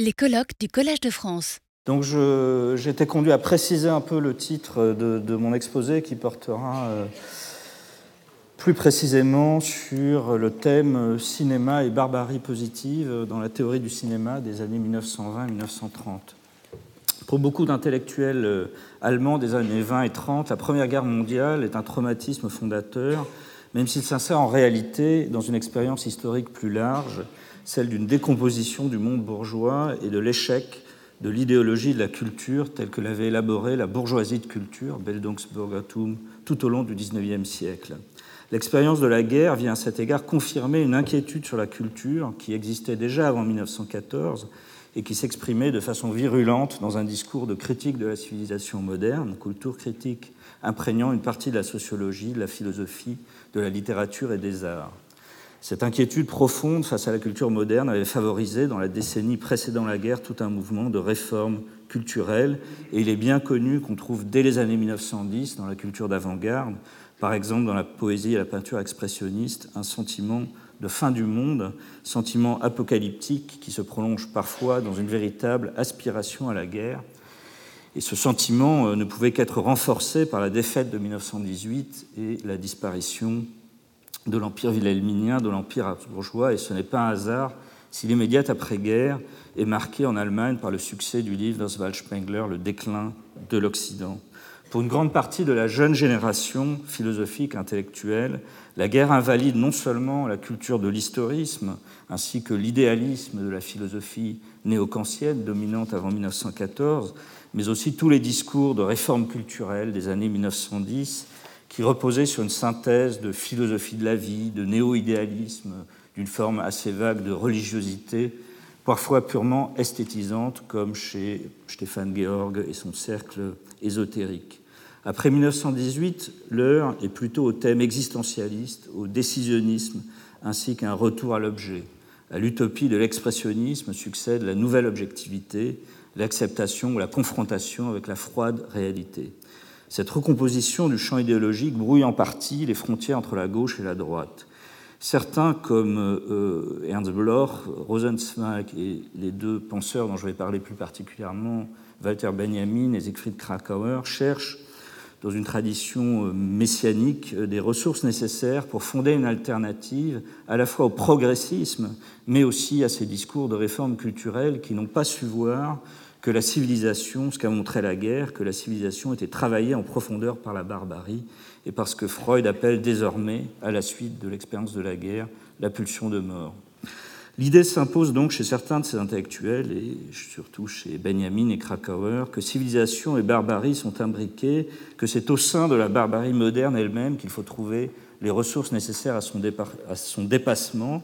Les colloques du Collège de France. Donc j'étais conduit à préciser un peu le titre de, mon exposé qui portera euh, plus précisément sur le thème cinéma et barbarie positive dans la théorie du cinéma des années 1920-1930. Pour beaucoup d'intellectuels euh, allemands des années 20 et 30, la Première Guerre mondiale est un traumatisme fondateur, même s'il s'insère en réalité dans une expérience historique plus large celle d'une décomposition du monde bourgeois et de l'échec de l'idéologie de la culture telle que l'avait élaborée la bourgeoisie de culture, Bildungsbürgertum, tout au long du XIXe siècle. L'expérience de la guerre vient à cet égard confirmer une inquiétude sur la culture qui existait déjà avant 1914 et qui s'exprimait de façon virulente dans un discours de critique de la civilisation moderne, culture critique imprégnant une partie de la sociologie, de la philosophie, de la littérature et des arts. Cette inquiétude profonde face à la culture moderne avait favorisé, dans la décennie précédant la guerre, tout un mouvement de réforme culturelle, et il est bien connu qu'on trouve dès les années 1910 dans la culture d'avant-garde, par exemple dans la poésie et la peinture expressionniste, un sentiment de fin du monde, sentiment apocalyptique qui se prolonge parfois dans une véritable aspiration à la guerre. Et ce sentiment euh, ne pouvait qu'être renforcé par la défaite de 1918 et la disparition de l'Empire wilhelminien, de l'Empire bourgeois, et ce n'est pas un hasard si l'immédiate après-guerre est marquée en Allemagne par le succès du livre d'Oswald Spengler, Le déclin de l'Occident. Pour une grande partie de la jeune génération philosophique, intellectuelle, la guerre invalide non seulement la culture de l'historisme, ainsi que l'idéalisme de la philosophie néo-kantienne dominante avant 1914, mais aussi tous les discours de réforme culturelle des années 1910 qui reposait sur une synthèse de philosophie de la vie, de néo-idéalisme, d'une forme assez vague de religiosité, parfois purement esthétisante, comme chez Stéphane Georg et son cercle ésotérique. Après 1918, l'heure est plutôt au thème existentialiste, au décisionnisme, ainsi qu'un retour à l'objet. À l'utopie de l'expressionnisme succède la nouvelle objectivité, l'acceptation ou la confrontation avec la froide réalité. Cette recomposition du champ idéologique brouille en partie les frontières entre la gauche et la droite. Certains, comme euh, Ernst Bloch, Rosenzweig et les deux penseurs dont je vais parler plus particulièrement, Walter Benjamin et Siegfried Krakauer, cherchent dans une tradition euh, messianique euh, des ressources nécessaires pour fonder une alternative à la fois au progressisme, mais aussi à ces discours de réforme culturelle qui n'ont pas su voir que la civilisation, ce qu'a montré la guerre, que la civilisation était travaillée en profondeur par la barbarie, et parce que Freud appelle désormais, à la suite de l'expérience de la guerre, la pulsion de mort. L'idée s'impose donc chez certains de ces intellectuels, et surtout chez Benjamin et Krakauer, que civilisation et barbarie sont imbriquées, que c'est au sein de la barbarie moderne elle-même qu'il faut trouver les ressources nécessaires à son, dépassement.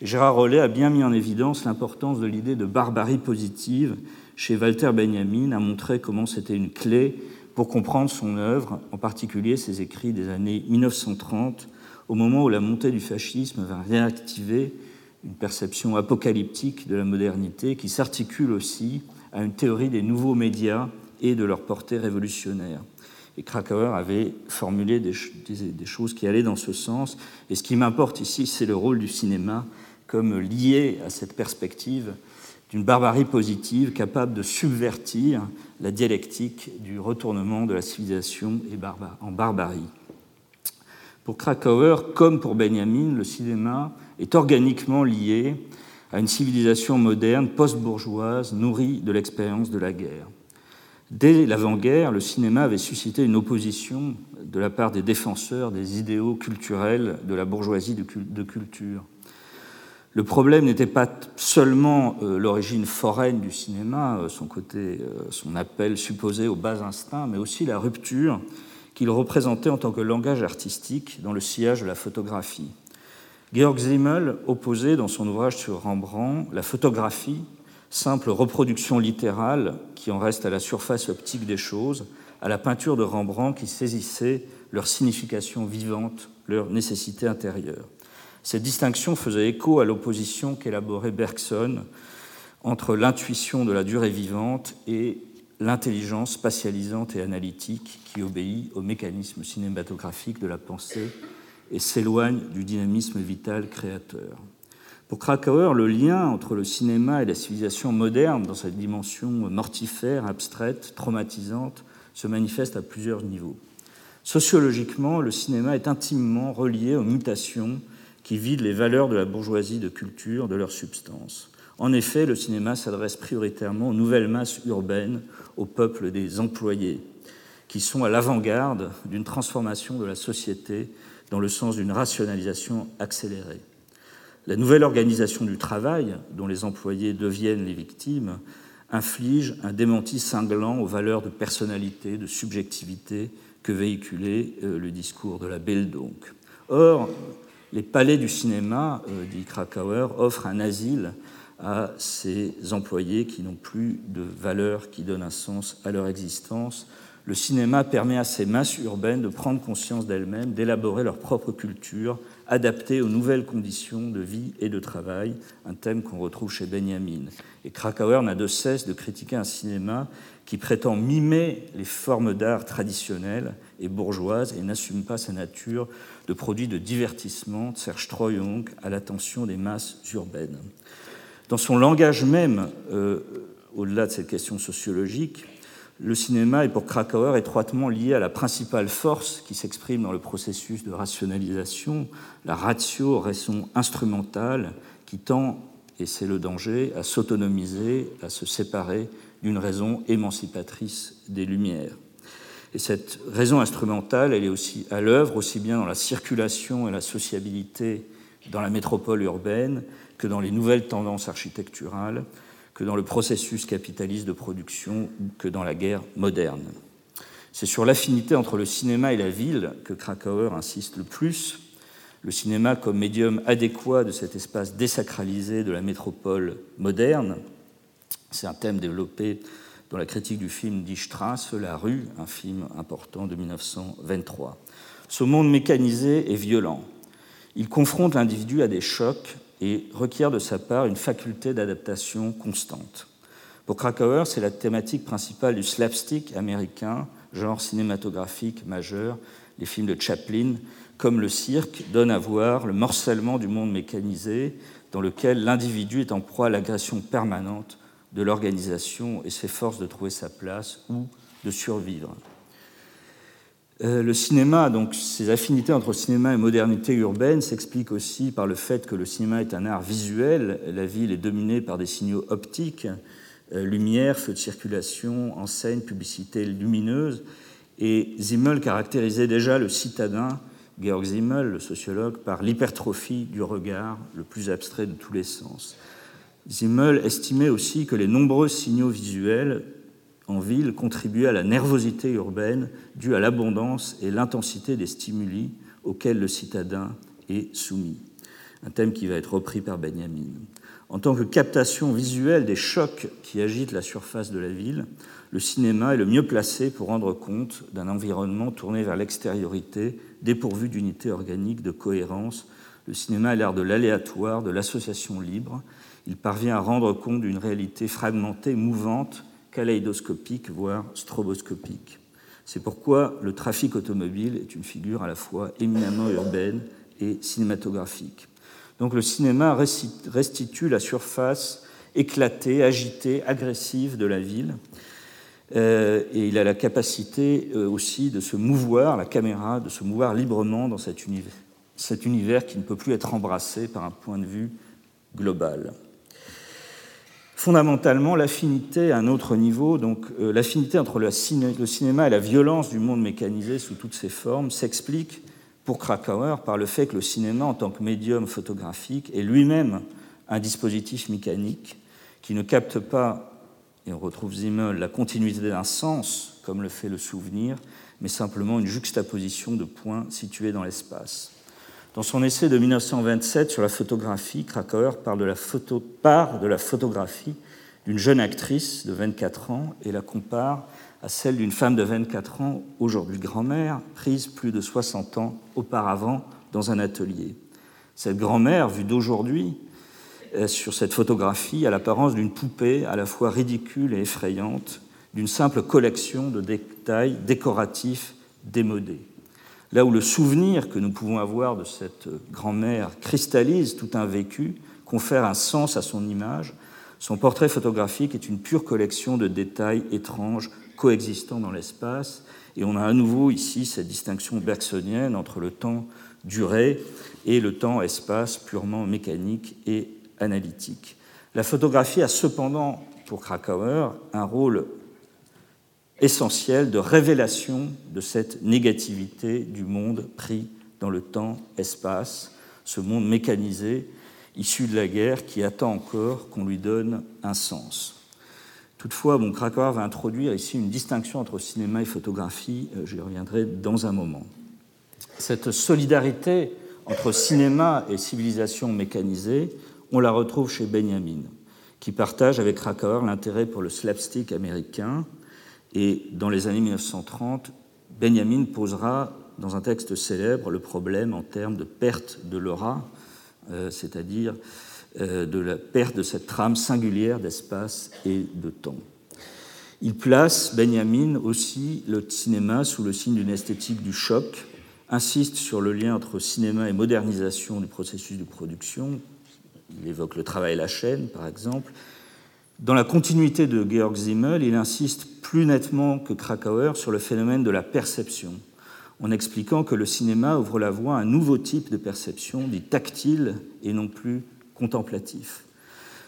Gérard Rollet a bien mis en évidence l'importance de l'idée de barbarie positive chez Walter Benjamin a montré comment c'était une clé pour comprendre son œuvre, en particulier ses écrits des années 1930, au moment où la montée du fascisme va réactiver une perception apocalyptique de la modernité qui s'articule aussi à une théorie des nouveaux médias et de leur portée révolutionnaire. Et Krakauer avait formulé des, des choses qui allaient dans ce sens. Et ce qui m'importe ici, c'est le rôle du cinéma comme lié à cette perspective d'une barbarie positive capable de subvertir la dialectique du retournement de la civilisation en barbarie. Pour Krakauer, comme pour Benjamin, le cinéma est organiquement lié à une civilisation moderne post-bourgeoise nourrie de l'expérience de la guerre. Dès l'avant-guerre, le cinéma avait suscité une opposition de la part des défenseurs des idéaux culturels de la bourgeoisie de culture. Le problème n'était pas seulement euh, l'origine foraine du cinéma, euh, euh, son appel supposé aux bas instincts, mais aussi la rupture qu'il représentait en tant que langage artistique dans le sillage de la photographie. Georg Simmel opposait dans son ouvrage sur Rembrandt la photographie, simple reproduction littérale qui en reste à la surface optique des choses, à la peinture de Rembrandt qui saisissait leur signification vivante, leur nécessité intérieure. Cette distinction faisait écho à l'opposition qu'élaborait Bergson entre l'intuition de la durée vivante et l'intelligence spatialisante et analytique qui obéit au mécanisme cinématographique de la pensée et s'éloigne du dynamisme vital créateur. Pour Krakauer, le lien entre le cinéma et la civilisation moderne, dans sa dimension mortifère, abstraite, traumatisante, se manifeste à plusieurs niveaux. Sociologiquement, le cinéma est intimement relié aux mutations qui vident les valeurs de la bourgeoisie de culture de leur substance. En effet, le cinéma s'adresse prioritairement aux nouvelles masses urbaines, au peuple des employés, qui sont à l'avant-garde d'une transformation de la société dans le sens d'une rationalisation accélérée. La nouvelle organisation du travail, dont les employés deviennent les victimes, inflige un démenti cinglant aux valeurs de personnalité, de subjectivité que véhiculait euh, le discours de la Belle donc. Or, les palais du cinéma, euh, dit Krakauer, offrent un asile à ces employés qui n'ont plus de valeur qui donne un sens à leur existence. Le cinéma permet à ces masses urbaines de prendre conscience d'elles-mêmes, d'élaborer leur propre culture, adapté aux nouvelles conditions de vie et de travail, un thème qu'on retrouve chez Benjamin. Et Krakauer n'a de cesse de critiquer un cinéma qui prétend mimer les formes d'art traditionnelles et bourgeoises et n'assume pas sa nature de produit de divertissement, Serge Troyong, à l'attention des masses urbaines. Dans son langage même, euh, au-delà de cette question sociologique, le cinéma est pour Krakauer étroitement lié à la principale force qui s'exprime dans le processus de rationalisation, la ratio, raison instrumentale, qui tend, et c'est le danger, à s'autonomiser, à se séparer d'une raison émancipatrice des Lumières. Et cette raison instrumentale, elle est aussi à l'œuvre, aussi bien dans la circulation et la sociabilité dans la métropole urbaine que dans les nouvelles tendances architecturales, que dans le processus capitaliste de production que dans la guerre moderne. C'est sur l'affinité entre le cinéma et la ville que Krakauer insiste le plus. Le cinéma comme médium adéquat de cet espace désacralisé de la métropole moderne. C'est un thème développé dans la critique du film Die Strasse, La rue, un film important de 1923. Ce monde mécanisé est violent. Il confronte l'individu à des chocs et requiert de sa part une faculté d'adaptation constante. Pour Krakauer, c'est la thématique principale du slapstick américain, genre cinématographique majeur. Les films de Chaplin, comme le cirque, donnent à voir le morcellement du monde mécanisé dans lequel l'individu est en proie à l'agression permanente de l'organisation et s'efforce de trouver sa place ou de survivre. Euh, le cinéma, donc ces affinités entre cinéma et modernité urbaine s'expliquent aussi par le fait que le cinéma est un art visuel. La ville est dominée par des signaux optiques, euh, lumière, feu de circulation, enseigne, publicité lumineuse. Et Zimmel caractérisait déjà le citadin, Georg Zimmel, le sociologue, par l'hypertrophie du regard, le plus abstrait de tous les sens. Zimmel estimait aussi que les nombreux signaux visuels en ville contribuait à la nervosité urbaine due à l'abondance et l'intensité des stimuli auxquels le citadin est soumis. Un thème qui va être repris par Benjamin. En tant que captation visuelle des chocs qui agitent la surface de la ville, le cinéma est le mieux placé pour rendre compte d'un environnement tourné vers l'extériorité, dépourvu d'unité organique, de cohérence. Le cinéma est l'art de l'aléatoire, de l'association libre. Il parvient à rendre compte d'une réalité fragmentée, mouvante, kaléidoscopique, voire stroboscopique. C'est pourquoi le trafic automobile est une figure à la fois éminemment urbaine et cinématographique. Donc le cinéma restitue la surface éclatée, agitée, agressive de la ville. Euh, et il a la capacité euh, aussi de se mouvoir, la caméra, de se mouvoir librement dans cet univers, cet univers qui ne peut plus être embrassé par un point de vue global fondamentalement l'affinité à un autre niveau, donc euh, l'affinité entre le, cinéma et la violence du monde mécanisé sous toutes ses formes s'explique pour Krakauer par le fait que le cinéma en tant que médium photographique est lui-même un dispositif mécanique qui ne capte pas, et on retrouve Zimmel, la continuité d'un sens comme le fait le souvenir, mais simplement une juxtaposition de points situés dans l'espace. Dans son essai de 1927 sur la photographie, Krakauer parle de la part de la photographie d'une jeune actrice de 24 ans et la compare à celle d'une femme de 24 ans, aujourd'hui grand-mère, prise plus de 60 ans auparavant dans un atelier. Cette grand-mère, vue d'aujourd'hui, sur cette photographie, a l'apparence d'une poupée à la fois ridicule et effrayante, d'une simple collection de détails décoratifs démodés là où le souvenir que nous pouvons avoir de cette grand-mère cristallise tout un vécu, confère un sens à son image, son portrait photographique est une pure collection de détails étranges coexistant dans l'espace. Et on a à nouveau ici cette distinction bergsonienne entre le temps durée et le temps-espace purement mécanique et analytique. La photographie a cependant, pour Krakauer, un rôle essentiel de révélation de cette négativité du monde pris dans le temps-espace, ce monde mécanisé issu de la guerre qui attend encore qu'on lui donne un sens. Toutefois, bon, Krakauer va introduire ici une distinction entre cinéma et photographie, euh, j'y reviendrai dans un moment. Cette solidarité entre cinéma et civilisation mécanisée, on la retrouve chez Benjamin, qui partage avec Krakauer l'intérêt pour le slapstick américain. Et dans les années 1930, Benjamin posera dans un texte célèbre le problème en termes de perte de l'aura, euh, c'est-à-dire euh, de la perte de cette trame singulière d'espace et de temps. Il place, Benjamin, aussi le cinéma sous le signe d'une esthétique du choc, insiste sur le lien entre cinéma et modernisation du processus de production. Il évoque le travail à la chaîne, par exemple. Dans la continuité de Georg Simmel, il insiste plus nettement que Krakauer sur le phénomène de la perception, en expliquant que le cinéma ouvre la voie à un nouveau type de perception, dit tactile et non plus contemplatif.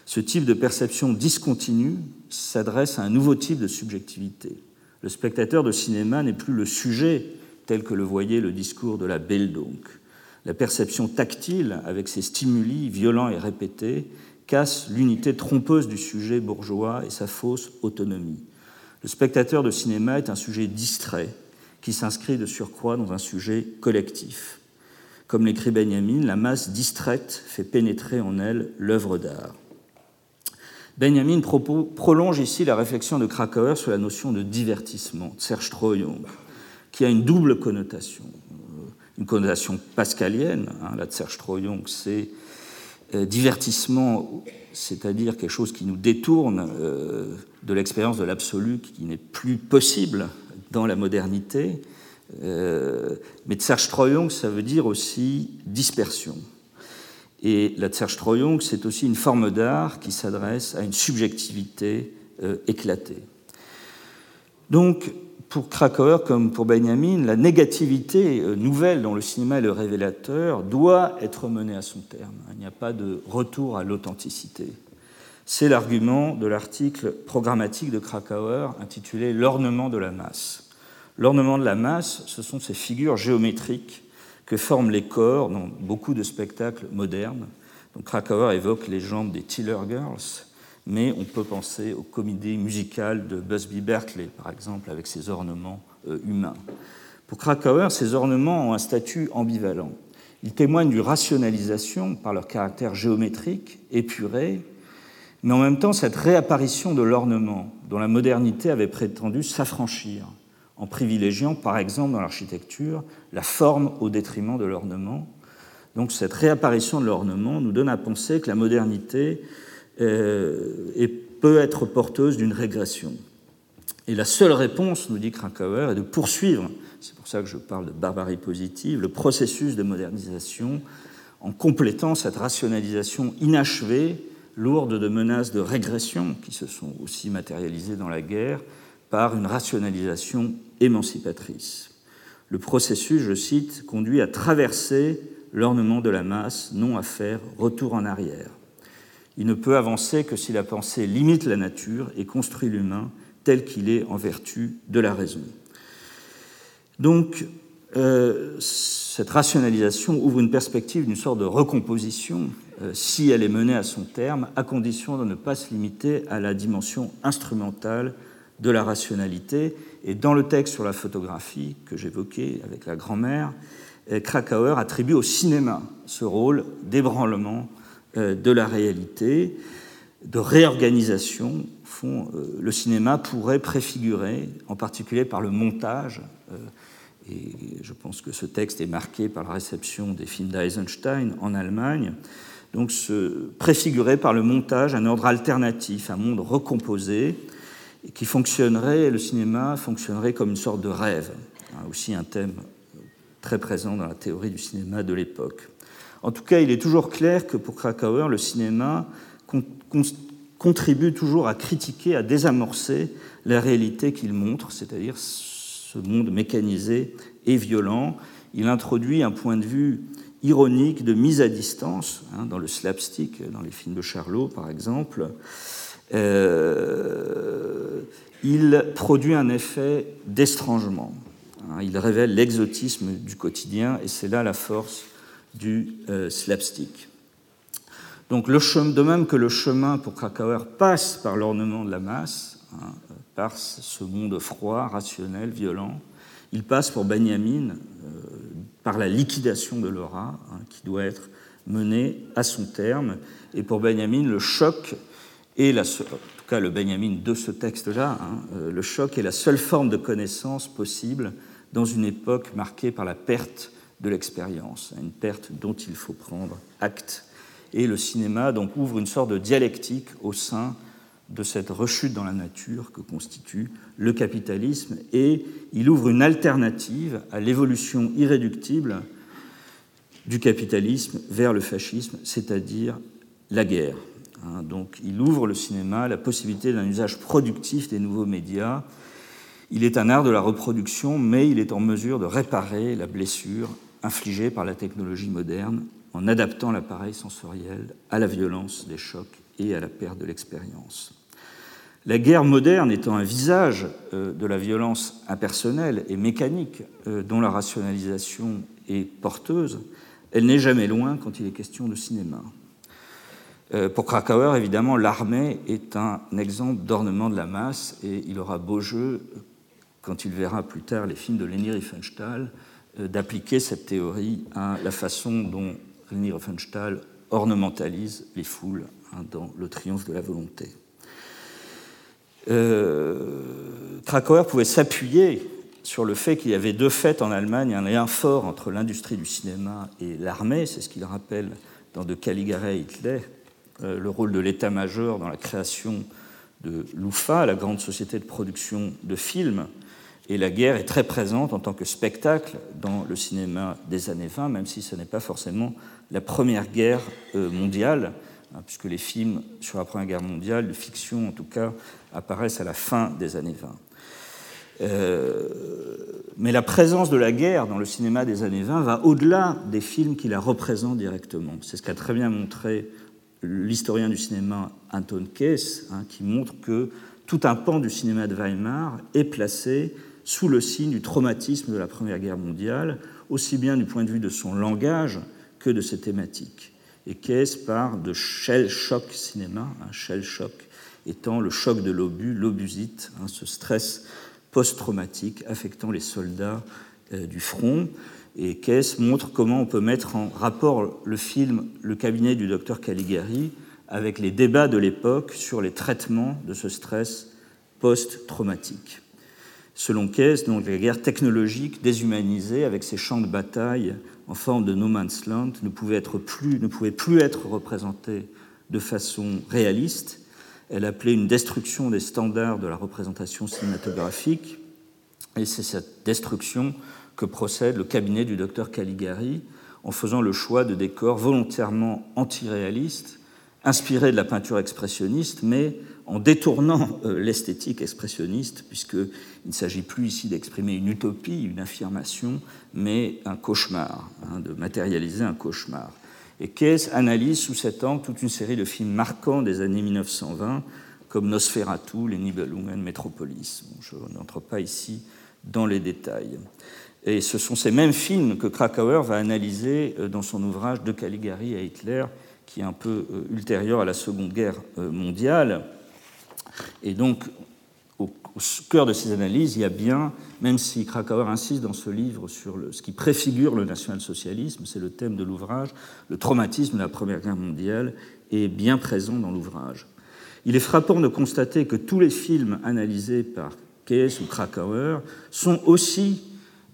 Ce type de perception discontinue s'adresse à un nouveau type de subjectivité. Le spectateur de cinéma n'est plus le sujet tel que le voyait le discours de la Belle donc. La perception tactile, avec ses stimuli violents et répétés, casse l'unité trompeuse du sujet bourgeois et sa fausse autonomie. Le spectateur de cinéma est un sujet distrait, qui s'inscrit de surcroît dans un sujet collectif. Comme l'écrit Benjamin, la masse distraite fait pénétrer en elle l'œuvre d'art. Benjamin prolonge ici la réflexion de Krakauer sur la notion de divertissement, Zerstreuung, qui a une double connotation. Euh, une connotation pascalienne, hein, la Zerstreuung, c'est euh, divertissement, c'est-à-dire quelque chose qui nous détourne euh, de l'expérience de l'absolu qui n'est plus possible dans la modernité. Euh, mais Zerstreuung, ça veut dire aussi dispersion. Et la Zerstreuung, c'est aussi une forme d'art qui s'adresse à une subjectivité euh, éclatée. Donc, pour Krakauer comme pour Benjamin, la négativité euh, nouvelle dont le cinéma est le révélateur doit être menée à son terme. Il n'y a pas de retour à l'authenticité. C'est l'argument de l'article programmatique de Krakauer intitulé L'ornement de la masse. L'ornement de la masse, ce sont ces figures géométriques que forment les corps dans beaucoup de spectacles modernes. Donc Krakauer évoque les jambes des Tiller Girls, mais on peut penser aux comédies musicales de Busby Berkeley, par exemple, avec ses ornements euh, humains. Pour Krakauer, ces ornements ont un statut ambivalent. Ils témoignent d'une rationalisation par leur caractère géométrique, épuré, mais en même temps cette réapparition de l'ornement dont la modernité avait prétendu s'affranchir en privilégiant par exemple dans l'architecture la forme au détriment de l'ornement. Donc cette réapparition de l'ornement nous donne à penser que la modernité euh, peut être porteuse d'une régression. Et la seule réponse, nous dit Krakauer, est de poursuivre, c'est pour ça que je parle de barbarie positive, le processus de modernisation en complétant cette rationalisation inachevée, lourde de menaces de régression qui se sont aussi matérialisées dans la guerre, par une rationalisation émancipatrice. Le processus, je cite, conduit à traverser l'ornement de la masse, non à faire retour en arrière. Il ne peut avancer que si la pensée limite la nature et construit l'humain tel qu'il est en vertu de la raison. Donc, euh, cette rationalisation ouvre une perspective d'une sorte de recomposition, euh, si elle est menée à son terme, à condition de ne pas se limiter à la dimension instrumentale de la rationalité. Et dans le texte sur la photographie que j'évoquais avec la grand-mère, euh, Krakauer attribue au cinéma ce rôle d'ébranlement de la réalité, de réorganisation. Euh, le cinéma pourrait préfigurer, en particulier par le montage, et je pense que ce texte est marqué par la réception des films d'Eisenstein en Allemagne, donc se préfigurer par le montage un ordre alternatif, un monde recomposé, qui fonctionnerait, le cinéma fonctionnerait comme une sorte de rêve, hein, aussi un thème très présent dans la théorie du cinéma de l'époque. En tout cas, il est toujours clair que pour Krakauer, le cinéma contribue toujours à critiquer, à désamorcer la réalité qu'il montre, c'est-à-dire ce monde mécanisé et violent. Il introduit un point de vue ironique de mise à distance, hein, dans le slapstick, dans les films de Charlot par exemple. Euh, il produit un effet d'estrangement. Hein. il révèle l'exotisme du quotidien et c'est là la force du euh, slapstick. Donc, le de même que le chemin pour Krakauer passe par l'ornement de la masse, hein, par ce monde froid, rationnel, violent, il passe pour Benjamin euh, par la liquidation de l'aura, hein, qui doit être menée à son terme. Et pour Benjamin, le choc seule, en tout cas le Benjamin de ce texte-là, hein, euh, le choc est la seule forme de connaissance possible dans une époque marquée par la perte de l'expérience, une perte dont il faut prendre acte. Et le cinéma donc ouvre une sorte de dialectique au sein de cette rechute dans la nature que constitue le capitalisme et il ouvre une alternative à l'évolution irréductible du capitalisme vers le fascisme, c'est-à-dire la guerre. Hein, donc il ouvre le cinéma la possibilité d'un usage productif des nouveaux médias. Il est un art de la reproduction, mais il est en mesure de réparer la blessure infligée par la technologie moderne en adaptant l'appareil sensoriel à la violence des chocs et à la perte de l'expérience. La guerre moderne étant un visage euh, de la violence impersonnelle et mécanique euh, dont la rationalisation est porteuse, elle n'est jamais loin quand il est question de cinéma. Euh, pour Krakauer, évidemment, l'armée est un exemple d'ornement de la masse et il aura beau jeu, quand il verra plus tard les films de Leni Riefenstahl, d'appliquer cette théorie à la façon dont Leni Riefenstahl ornementalise les foules hein, dans Le triomphe de la volonté. Euh, pouvait s'appuyer sur le fait qu'il y avait deux faits en Allemagne, un lien fort entre l'industrie du cinéma et l'armée, c'est ce qu'il rappelle dans De Caligari Hitler, euh, le rôle de l'état-major dans la création de l'UFA, la grande société de production de films, et la guerre est très présente en tant que spectacle dans le cinéma des années 20, même si ce n'est pas forcément la première guerre euh, mondiale, hein, puisque les films sur la Première Guerre mondiale, de fiction en tout cas, apparaissent à la fin des années 20. Euh, mais la présence de la guerre dans le cinéma des années 20 va au-delà des films qui la représentent directement. C'est ce qu'a très bien montré l'historien du cinéma Anton Kess, hein, qui montre que tout un pan du cinéma de Weimar est placé sous le signe du traumatisme de la Première Guerre mondiale, aussi bien du point de vue de son langage que de ses thématiques. Et Kess part de shell shock cinéma, un shell shock étant le choc de l'obus, l'obusite, hein, ce stress post-traumatique affectant les soldats euh, du front. Et Kess montre comment on peut mettre en rapport le film Le cabinet du docteur Caligari avec les débats de l'époque sur les traitements de ce stress post-traumatique. Selon Kess, donc, la guerre technologique déshumanisée avec ses champs de bataille en forme de no man's land ne pouvait, plus, ne pouvait plus être représentée de façon réaliste. Elle appelait une destruction des standards de la représentation cinématographique, et c'est cette destruction que procède le cabinet du docteur Caligari en faisant le choix de décors volontairement antiréalistes, inspirés de la peinture expressionniste, mais en détournant euh, l'esthétique expressionniste, puisqu'il ne s'agit plus ici d'exprimer une utopie, une affirmation, mais un cauchemar, hein, de matérialiser un cauchemar. Et Keyes analyse sous cet angle toute une série de films marquants des années 1920, comme Nosferatu, Les Nibelungen, Metropolis. je n'entre pas ici dans les détails. Et ce sont ces mêmes films que Krakauer va analyser euh, dans son ouvrage De Caligari à Hitler, qui est un peu euh, ultérieur à la Seconde Guerre mondiale. Et donc, au cœur de ces analyses, il y a bien, même si Krakauer insiste dans ce livre sur ce qui préfigure le national-socialisme, c'est le thème de l'ouvrage, le traumatisme de la Première Guerre mondiale est bien présent dans l'ouvrage. Il est frappant de constater que tous les films analysés par Keyes ou Krakauer sont aussi,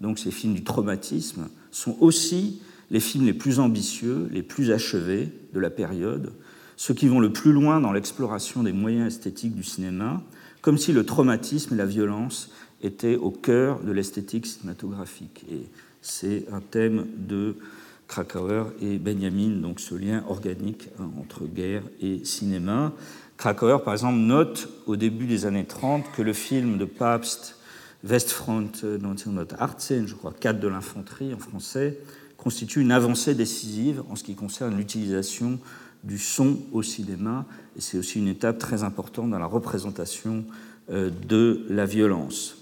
donc ces films du traumatisme, sont aussi les films les plus ambitieux, les plus achevés de la période, ceux qui vont le plus loin dans l'exploration des moyens esthétiques du cinéma, comme si le traumatisme et la violence étaient au cœur de l'esthétique cinématographique. Et c'est un thème de Krakauer et Benjamin, donc ce lien organique hein, entre guerre et cinéma. Krakauer, par exemple, note au début des années 30 que le film de Pabst Westfront 1918, je crois 4 de l'infanterie en français, constitue une avancée décisive en ce qui concerne l'utilisation du son au cinéma, et c'est aussi une étape très importante dans la représentation euh, de la violence.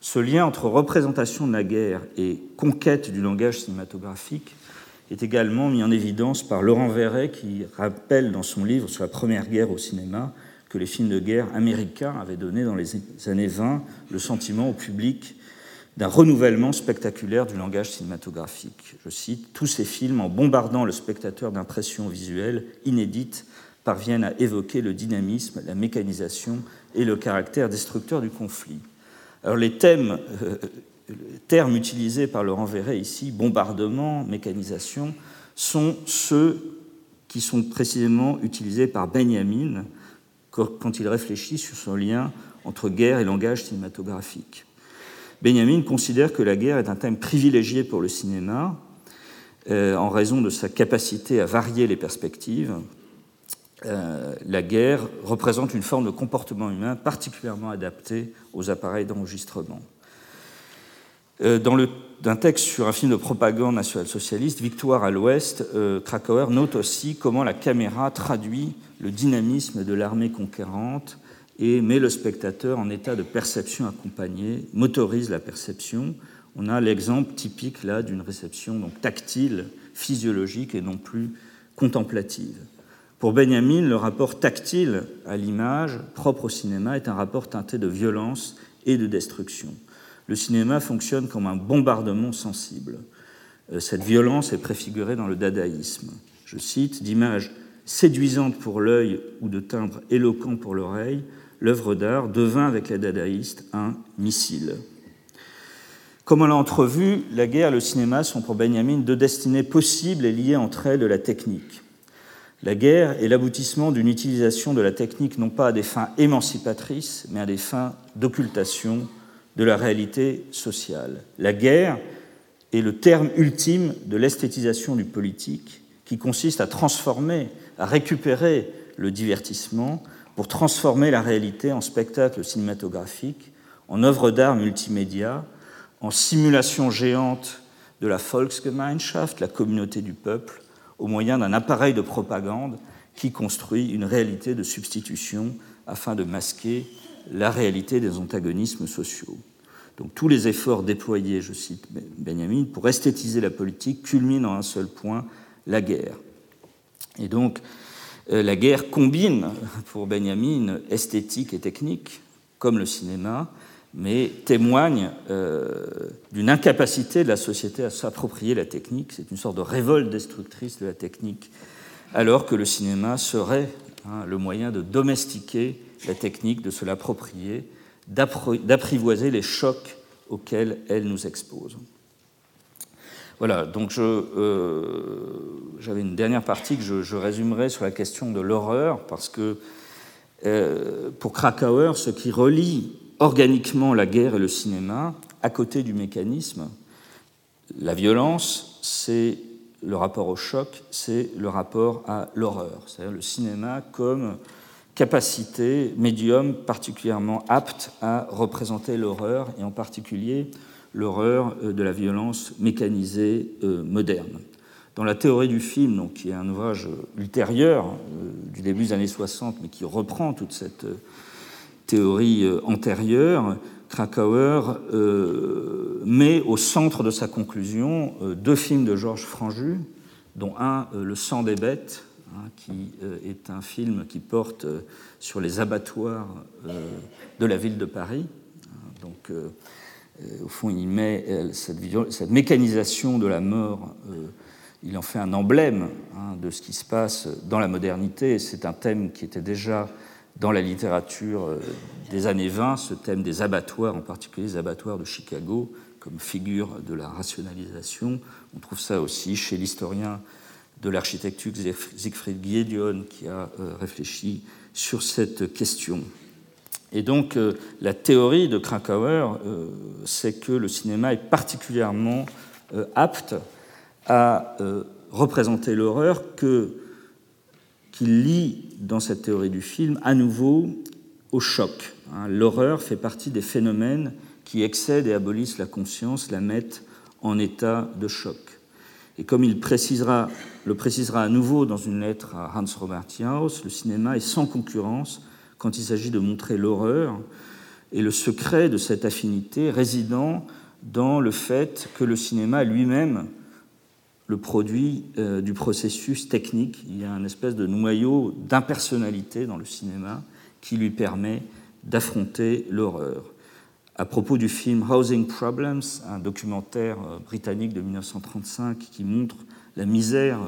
Ce lien entre représentation de la guerre et conquête du langage cinématographique est également mis en évidence par Laurent Verret qui rappelle dans son livre sur la Première Guerre au cinéma que les films de guerre américains avaient donné dans les années 20 le sentiment au public d'un renouvellement spectaculaire du langage cinématographique. Je cite, Tous ces films, en bombardant le spectateur d'impressions visuelles inédites, parviennent à évoquer le dynamisme, la mécanisation et le caractère destructeur du conflit. Alors les thèmes, euh, termes utilisés par Laurent Verret ici, bombardement, mécanisation, sont ceux qui sont précisément utilisés par Benjamin quand il réfléchit sur son lien entre guerre et langage cinématographique. Benjamin considère que la guerre est un thème privilégié pour le cinéma euh, en raison de sa capacité à varier les perspectives. Euh, la guerre représente une forme de comportement humain particulièrement adaptée aux appareils d'enregistrement. Euh, dans le, un texte sur un film de propagande national-socialiste, Victoire à l'Ouest, Krakauer note aussi comment la caméra traduit le dynamisme de l'armée conquérante et met le spectateur en état de perception accompagnée, motorise la perception. On a l'exemple typique là d'une réception donc tactile, physiologique et non plus contemplative. Pour Benjamin, le rapport tactile à l'image, propre au cinéma, est un rapport teinté de violence et de destruction. Le cinéma fonctionne comme un bombardement sensible. Euh, cette violence est préfigurée dans le dadaïsme. Je cite, d'images séduisantes pour l'œil ou de timbres éloquents pour l'oreille, l'œuvre d'art devint avec les dadaïstes un missile. Comme on l'a entrevu, la guerre et le cinéma sont pour Benjamin deux destinées possibles et liées entre elles de la technique. La guerre est l'aboutissement d'une utilisation de la technique non pas à des fins émancipatrices, mais à des fins d'occultation de la réalité sociale. La guerre est le terme ultime de l'esthétisation du politique, qui consiste à transformer, à récupérer le divertissement pour transformer la réalité en spectacle cinématographique, en œuvre d'art multimédia, en simulation géante de la Volksgemeinschaft, la communauté du peuple, au moyen d'un appareil de propagande qui construit une réalité de substitution afin de masquer la réalité des antagonismes sociaux. Donc tous les efforts déployés, je cite Benjamin, pour esthétiser la politique culminent en un seul point, la guerre. Et donc la guerre combine, pour Benjamin, esthétique et technique, comme le cinéma, mais témoigne euh, d'une incapacité de la société à s'approprier la technique. C'est une sorte de révolte destructrice de la technique, alors que le cinéma serait hein, le moyen de domestiquer la technique, de se l'approprier, d'apprivoiser les chocs auxquels elle nous expose. Voilà, donc euh, j'avais une dernière partie que je, résumerai sur la question de l'horreur, parce que euh, pour Krakauer, ce qui relie organiquement la guerre et le cinéma, à côté du mécanisme, la violence, c'est le rapport au choc, c'est le rapport à l'horreur, c'est-à-dire le cinéma comme capacité, médium particulièrement apte à représenter l'horreur, et en particulier l'horreur euh, de la violence mécanisée euh, moderne. Dans la théorie du film, donc, qui est un ouvrage ultérieur euh, du début des années 60, mais qui reprend toute cette théorie antérieure, Krakauer met au centre de sa conclusion deux films de Georges Franju, dont un, Le sang des bêtes, hein, qui est un film qui porte sur les abattoirs de la ville de Paris. Donc, euh, au fond, il met euh, cette, mécanisation de la mort, euh, il en fait un emblème hein, de ce qui se passe dans la modernité. C'est un thème qui était déjà dans la littérature des années 20, ce thème des abattoirs, en particulier les abattoirs de Chicago, comme figure de la rationalisation. On trouve ça aussi chez l'historien de l'architecture Siegfried Giedion, qui a réfléchi sur cette question. Et donc euh, la théorie de Krakauer, euh, c'est que le cinéma est particulièrement euh, apte à représenter l'horreur que qu'il lie dans cette théorie du film à nouveau au choc. Hein. L'horreur fait partie des phénomènes qui excèdent et abolissent la conscience, la mettent en état de choc. Et comme il précisera, le précisera à nouveau dans une lettre à Hans Robert Jauss, le cinéma est sans concurrence quand il s'agit de montrer l'horreur et le secret de cette affinité résidant dans le fait que le cinéma lui-même le produit euh, du processus technique. Il y a un espèce de noyau d'impersonnalité dans le cinéma qui lui permet d'affronter l'horreur. À propos du film Housing Problems, un documentaire euh, britannique de 1935 qui montre la misère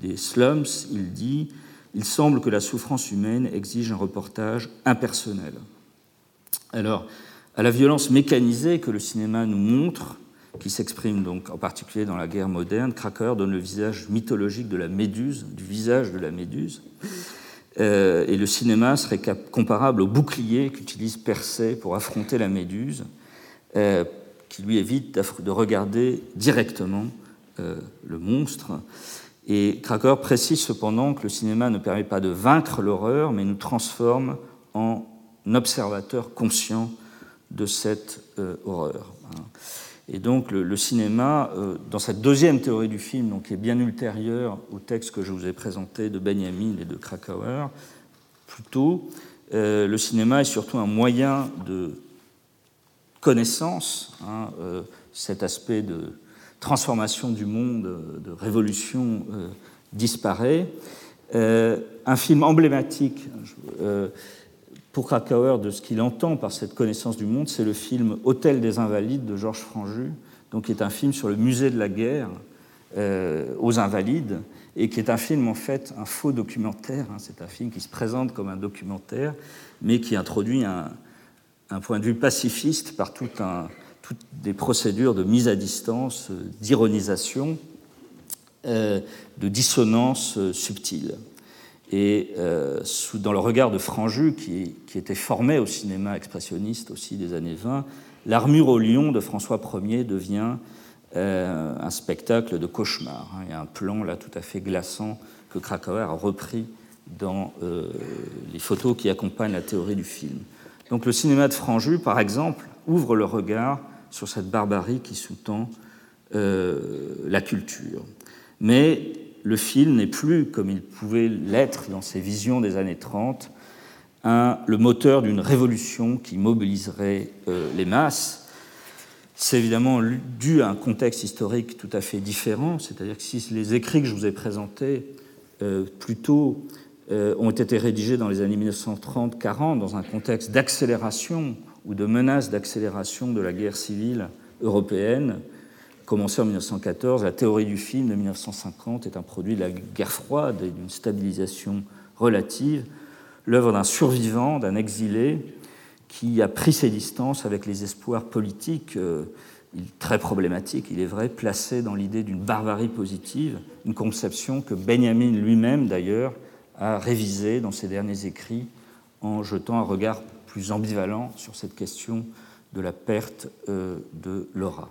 des slums, il dit Il semble que la souffrance humaine exige un reportage impersonnel. Alors, à la violence mécanisée que le cinéma nous montre, qui s'exprime donc en particulier dans la guerre moderne, Krakauer donne le visage mythologique de la méduse, du visage de la méduse. Euh, et le cinéma serait comparable au bouclier qu'utilise Persée pour affronter la méduse, euh, qui lui évite de regarder directement euh, le monstre. Et Krakauer précise cependant que le cinéma ne permet pas de vaincre l'horreur, mais nous transforme en observateur conscient de cette horreur. Et donc le, cinéma, euh, dans cette deuxième théorie du film, donc, qui est bien ultérieure au texte que je vous ai présenté de Benjamin et de Krakauer, plutôt, euh, le cinéma est surtout un moyen de connaissance, hein, euh, cet aspect de transformation du monde, de révolution disparaît. un film emblématique, pour Krakauer de ce qu'il entend par cette connaissance du monde, c'est le film Hôtel des Invalides de Georges Franju, donc qui est un film sur le musée de la guerre euh, aux Invalides, et qui est un film en fait un faux documentaire. Hein. c'est un film qui se présente comme un documentaire, mais qui introduit un, point de vue pacifiste par tout toutes des procédures de mise à distance, d'ironisation, euh, de dissonance euh, subtile. Et euh, dans le regard de Franju, qui, était formé au cinéma expressionniste aussi des années 20, L'armure au lion de François Ier devient euh, un spectacle de cauchemar. Hein. Il y a un plan là tout à fait glaçant que Krakauer a repris dans euh, les photos qui accompagnent la théorie du film. Donc le cinéma de Franju, par exemple, ouvre le regard sur cette barbarie qui sous-tend la culture. Mais le film n'est plus, comme il pouvait l'être dans ses visions des années 30, le moteur d'une révolution qui mobiliserait euh, les masses. C'est évidemment dû à un contexte historique tout à fait différent, c'est-à-dire que si les écrits que je vous ai présentés euh, plus tôt euh, ont été rédigés dans les années 1930-40 dans un contexte d'accélération ou de menace d'accélération de la guerre civile européenne, commencé en 1914. La théorie du film de 1950 est un produit de la guerre froide et d'une stabilisation relative, l'œuvre d'un survivant, d'un exilé, qui a pris ses distances avec les espoirs politiques, euh, très problématiques, il est vrai, placés dans l'idée d'une barbarie positive, une conception que Benjamin lui-même, d'ailleurs, a révisée dans ses derniers écrits en jetant un regard plus ambivalent sur cette question de la perte euh, de l'aura.